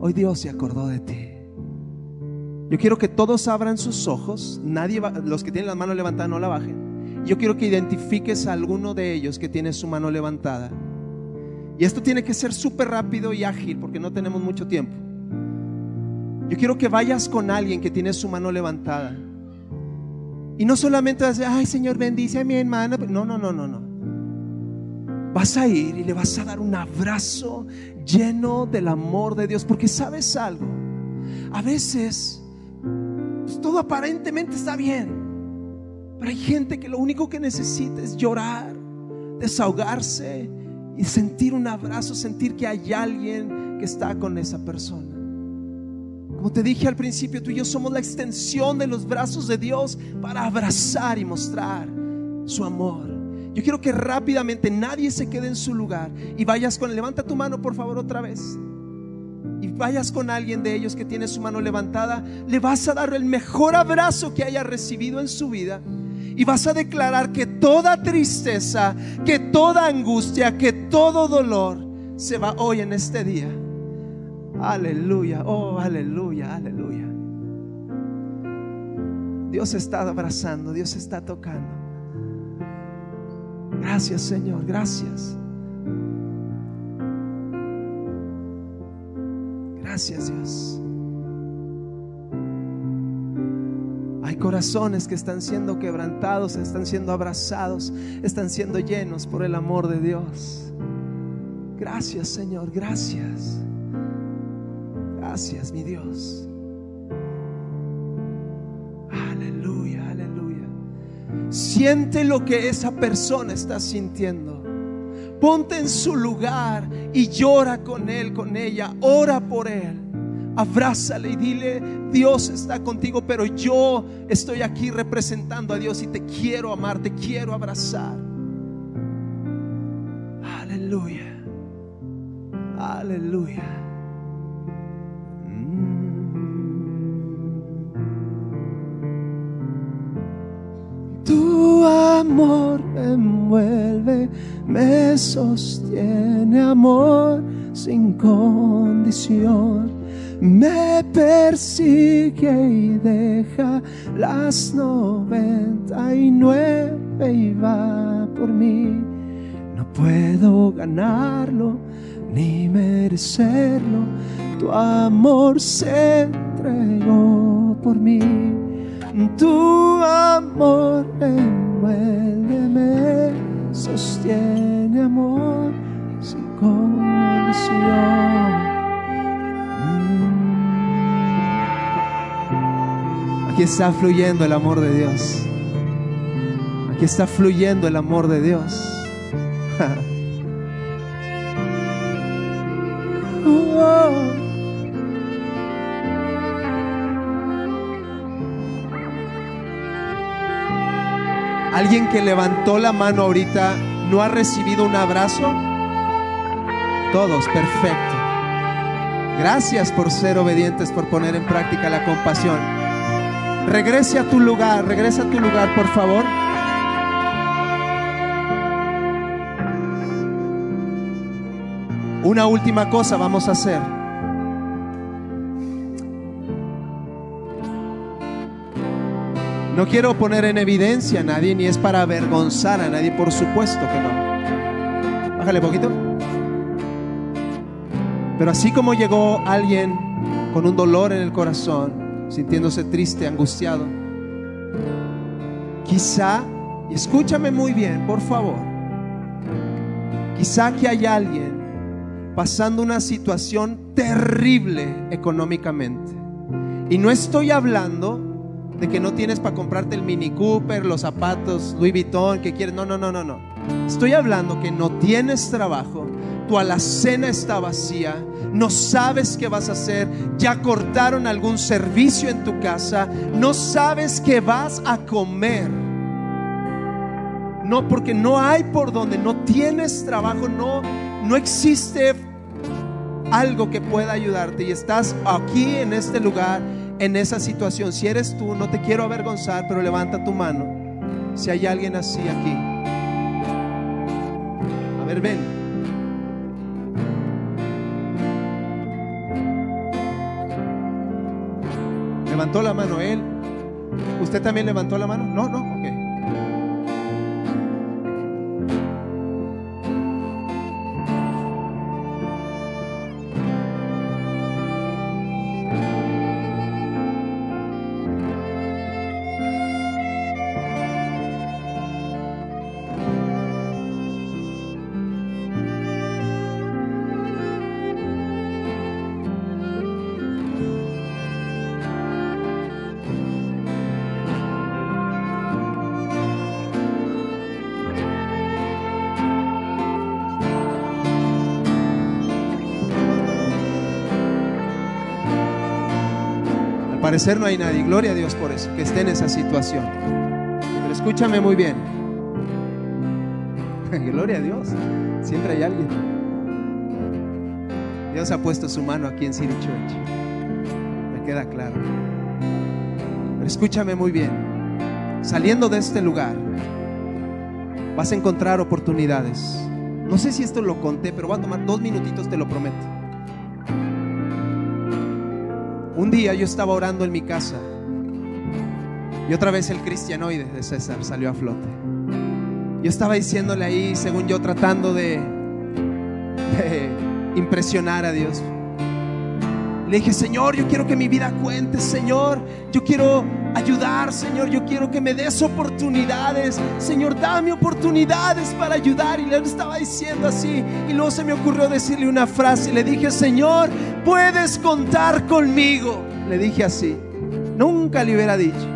Hoy Dios se acordó de ti. Yo quiero que todos abran sus ojos. Nadie los que tienen la mano levantada no la bajen. Yo quiero que identifiques a alguno de ellos que tiene su mano levantada. Y esto tiene que ser súper rápido y ágil porque no tenemos mucho tiempo. Yo quiero que vayas con alguien que tiene su mano levantada y no solamente vas a decir, ay Señor, bendice a mi hermana. No, no, no, no, no. vas a ir y le vas a dar un abrazo lleno del amor de Dios. Porque sabes algo, a veces pues, todo aparentemente está bien, pero hay gente que lo único que necesita es llorar, desahogarse y sentir un abrazo, sentir que hay alguien que está con esa persona. Como te dije al principio, tú y yo somos la extensión de los brazos de Dios para abrazar y mostrar su amor. Yo quiero que rápidamente nadie se quede en su lugar y vayas con, levanta tu mano por favor otra vez. Y vayas con alguien de ellos que tiene su mano levantada, le vas a dar el mejor abrazo que haya recibido en su vida y vas a declarar que toda tristeza, que toda angustia, que todo dolor se va hoy en este día. Aleluya, oh, aleluya, aleluya. Dios está abrazando, Dios está tocando. Gracias Señor, gracias. Gracias Dios. Hay corazones que están siendo quebrantados, están siendo abrazados, están siendo llenos por el amor de Dios. Gracias Señor, gracias. Gracias, mi Dios. Aleluya, aleluya. Siente lo que esa persona está sintiendo. Ponte en su lugar y llora con él, con ella. Ora por él. Abrázale y dile, Dios está contigo, pero yo estoy aquí representando a Dios y te quiero amar, te quiero abrazar. Aleluya. Aleluya. Amor me envuelve, me sostiene, amor sin condición. Me persigue y deja las noventa y nueve y va por mí. No puedo ganarlo ni merecerlo. Tu amor se entregó por mí tu amor me sostiene amor sin condición. Aquí está fluyendo el amor de Dios. Aquí está fluyendo el amor de Dios. [laughs] oh. ¿Alguien que levantó la mano ahorita no ha recibido un abrazo? Todos, perfecto. Gracias por ser obedientes, por poner en práctica la compasión. Regrese a tu lugar, regresa a tu lugar, por favor. Una última cosa vamos a hacer. No quiero poner en evidencia a nadie, ni es para avergonzar a nadie, por supuesto que no. Bájale poquito. Pero así como llegó alguien con un dolor en el corazón, sintiéndose triste, angustiado, quizá, y escúchame muy bien, por favor, quizá que hay alguien pasando una situación terrible económicamente. Y no estoy hablando de que no tienes para comprarte el Mini Cooper, los zapatos Louis Vuitton que quieres. No, no, no, no, no. Estoy hablando que no tienes trabajo, tu alacena está vacía, no sabes qué vas a hacer, ya cortaron algún servicio en tu casa, no sabes qué vas a comer. No, porque no hay por donde, no tienes trabajo, no, no existe algo que pueda ayudarte y estás aquí en este lugar en esa situación. Si eres tú, no te quiero avergonzar, pero levanta tu mano. Si hay alguien así aquí. A ver, ven. Levantó la mano él. ¿Usted también levantó la mano? No, no, ok. Parecer no hay nadie. Gloria a Dios por eso, que esté en esa situación. Pero escúchame muy bien. [laughs] Gloria a Dios. Siempre hay alguien. Dios ha puesto su mano aquí en City Church. Me queda claro. Pero escúchame muy bien. Saliendo de este lugar, vas a encontrar oportunidades. No sé si esto lo conté, pero voy a tomar dos minutitos, te lo prometo. Un día yo estaba orando en mi casa y otra vez el cristianoide de César salió a flote. Yo estaba diciéndole ahí, según yo, tratando de, de impresionar a Dios. Le dije, Señor, yo quiero que mi vida cuente, Señor. Yo quiero ayudar, Señor. Yo quiero que me des oportunidades. Señor, dame oportunidades para ayudar. Y le estaba diciendo así. Y luego se me ocurrió decirle una frase. Y le dije, Señor, puedes contar conmigo. Le dije así. Nunca le hubiera dicho.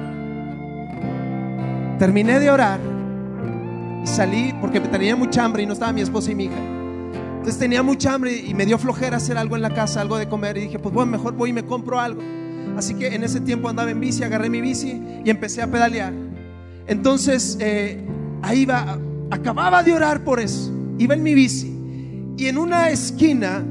Terminé de orar. Y salí porque tenía mucha hambre y no estaba mi esposa y mi hija. Entonces tenía mucha hambre y me dio flojera hacer algo en la casa, algo de comer. Y dije, pues bueno, mejor voy y me compro algo. Así que en ese tiempo andaba en bici, agarré mi bici y empecé a pedalear. Entonces eh, ahí iba, acababa de orar por eso. Iba en mi bici y en una esquina,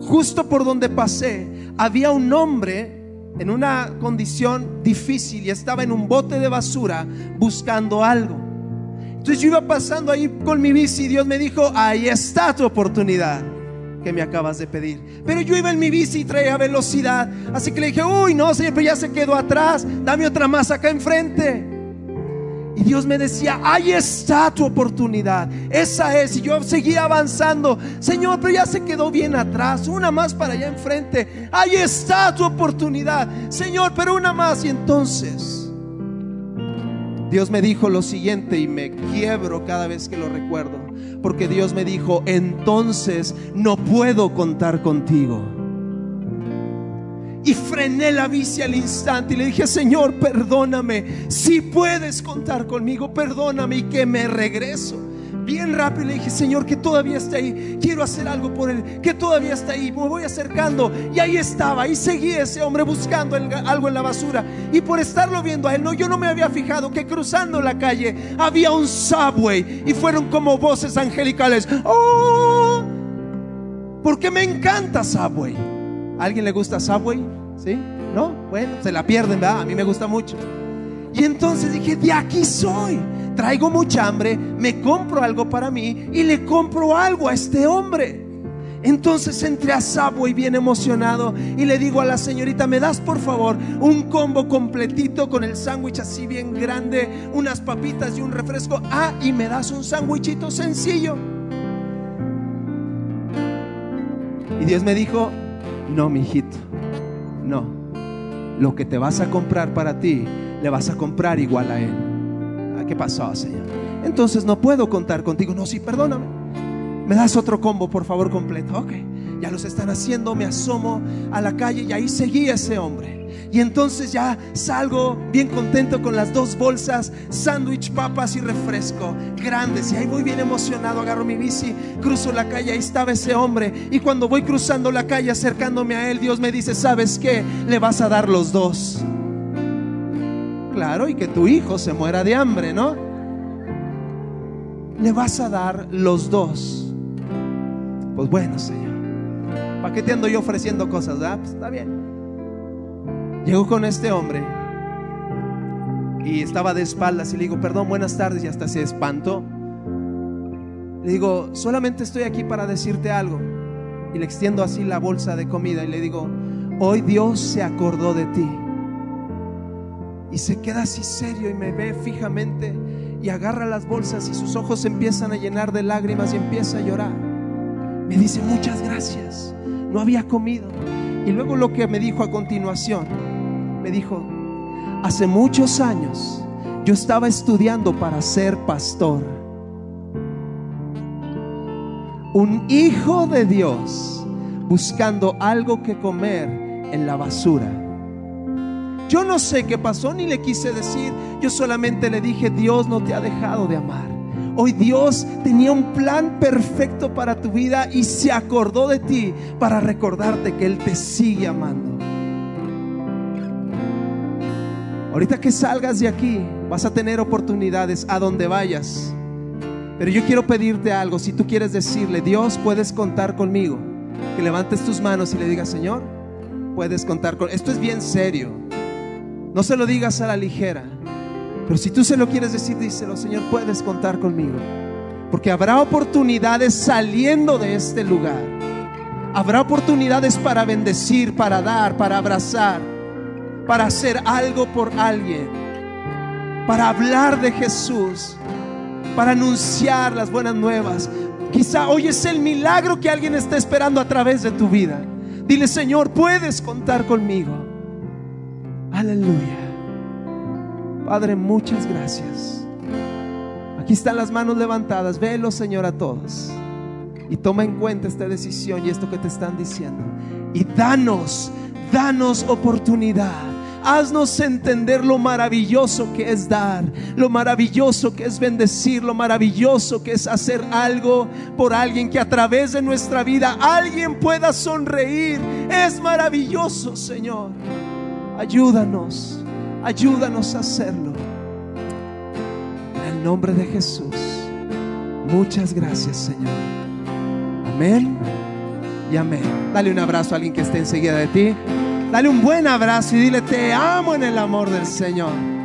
justo por donde pasé, había un hombre en una condición difícil y estaba en un bote de basura buscando algo. Entonces yo iba pasando ahí con mi bici y Dios me dijo, ahí está tu oportunidad que me acabas de pedir. Pero yo iba en mi bici y traía velocidad. Así que le dije, uy, no, Señor, pero ya se quedó atrás. Dame otra más acá enfrente. Y Dios me decía, ahí está tu oportunidad. Esa es. Y yo seguía avanzando. Señor, pero ya se quedó bien atrás. Una más para allá enfrente. Ahí está tu oportunidad. Señor, pero una más. Y entonces Dios me dijo lo siguiente y me quiebro cada vez que lo recuerdo. Porque Dios me dijo, entonces no puedo contar contigo. Y frené la bici al instante y le dije, Señor, perdóname. Si puedes contar conmigo, perdóname y que me regreso bien rápido le dije, Señor, que todavía está ahí, quiero hacer algo por él, que todavía está ahí, me voy acercando. Y ahí estaba, y seguía ese hombre buscando algo en la basura. Y por estarlo viendo a él, no, yo no me había fijado que cruzando la calle había un subway y fueron como voces angelicales. ¡Oh! Porque me encanta Subway. ¿A alguien le gusta Subway? ¿Sí? ¿No? Bueno, se la pierden, ¿verdad? A mí me gusta mucho. Y entonces dije, de aquí soy traigo mucha hambre, me compro algo para mí y le compro algo a este hombre. Entonces entré a Subway bien emocionado y le digo a la señorita, ¿me das por favor un combo completito con el sándwich así bien grande, unas papitas y un refresco? Ah, y me das un sándwichito sencillo. Y Dios me dijo, no, mi hijito, no. Lo que te vas a comprar para ti, le vas a comprar igual a Él. ¿Qué pasó, Señor? Entonces no puedo contar contigo. No, sí, perdóname. Me das otro combo, por favor, completo. Ok, ya los están haciendo. Me asomo a la calle y ahí seguía ese hombre. Y entonces ya salgo bien contento con las dos bolsas, sándwich, papas y refresco grandes. Y ahí voy bien emocionado, agarro mi bici, cruzo la calle, ahí estaba ese hombre. Y cuando voy cruzando la calle, acercándome a él, Dios me dice, ¿sabes qué? Le vas a dar los dos claro, y que tu hijo se muera de hambre, ¿no? Le vas a dar los dos. Pues bueno, Señor. ¿Para qué te ando yo ofreciendo cosas? Ah, pues está bien. Llegó con este hombre y estaba de espaldas y le digo, perdón, buenas tardes, y hasta se espantó. Le digo, solamente estoy aquí para decirte algo. Y le extiendo así la bolsa de comida y le digo, hoy Dios se acordó de ti y se queda así serio y me ve fijamente y agarra las bolsas y sus ojos empiezan a llenar de lágrimas y empieza a llorar. Me dice, muchas gracias, no había comido. Y luego lo que me dijo a continuación, me dijo, hace muchos años yo estaba estudiando para ser pastor. Un hijo de Dios buscando algo que comer en la basura yo no sé qué pasó ni le quise decir. Yo solamente le dije, Dios no te ha dejado de amar. Hoy Dios tenía un plan perfecto para tu vida y se acordó de ti para recordarte que Él te sigue amando. Ahorita que salgas de aquí, vas a tener oportunidades a donde vayas. Pero yo quiero pedirte algo, si tú quieres decirle, Dios, puedes contar conmigo, que levantes tus manos y le digas, Señor, puedes contar con... Esto es bien serio. No se lo digas a la ligera. Pero si tú se lo quieres decir, díselo, Señor, puedes contar conmigo. Porque habrá oportunidades saliendo de este lugar. Habrá oportunidades para bendecir, para dar, para abrazar, para hacer algo por alguien, para hablar de Jesús, para anunciar las buenas nuevas. Quizá hoy es el milagro que alguien está esperando a través de tu vida. Dile, Señor, puedes contar conmigo. Aleluya. Padre, muchas gracias. Aquí están las manos levantadas. Velo, Señor, a todos. Y toma en cuenta esta decisión y esto que te están diciendo. Y danos, danos oportunidad. Haznos entender lo maravilloso que es dar, lo maravilloso que es bendecir, lo maravilloso que es hacer algo por alguien que a través de nuestra vida alguien pueda sonreír. Es maravilloso, Señor. Ayúdanos. Ayúdanos a hacerlo. En el nombre de Jesús. Muchas gracias, Señor. Amén y amén. Dale un abrazo a alguien que esté enseguida de ti. Dale un buen abrazo y dile, te amo en el amor del Señor.